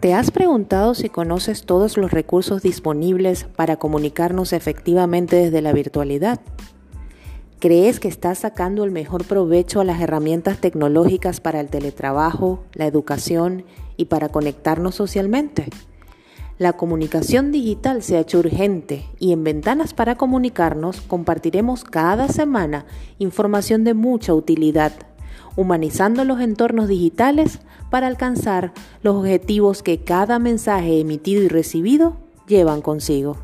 ¿Te has preguntado si conoces todos los recursos disponibles para comunicarnos efectivamente desde la virtualidad? ¿Crees que estás sacando el mejor provecho a las herramientas tecnológicas para el teletrabajo, la educación y para conectarnos socialmente? La comunicación digital se ha hecho urgente y en Ventanas para Comunicarnos compartiremos cada semana información de mucha utilidad humanizando los entornos digitales para alcanzar los objetivos que cada mensaje emitido y recibido llevan consigo.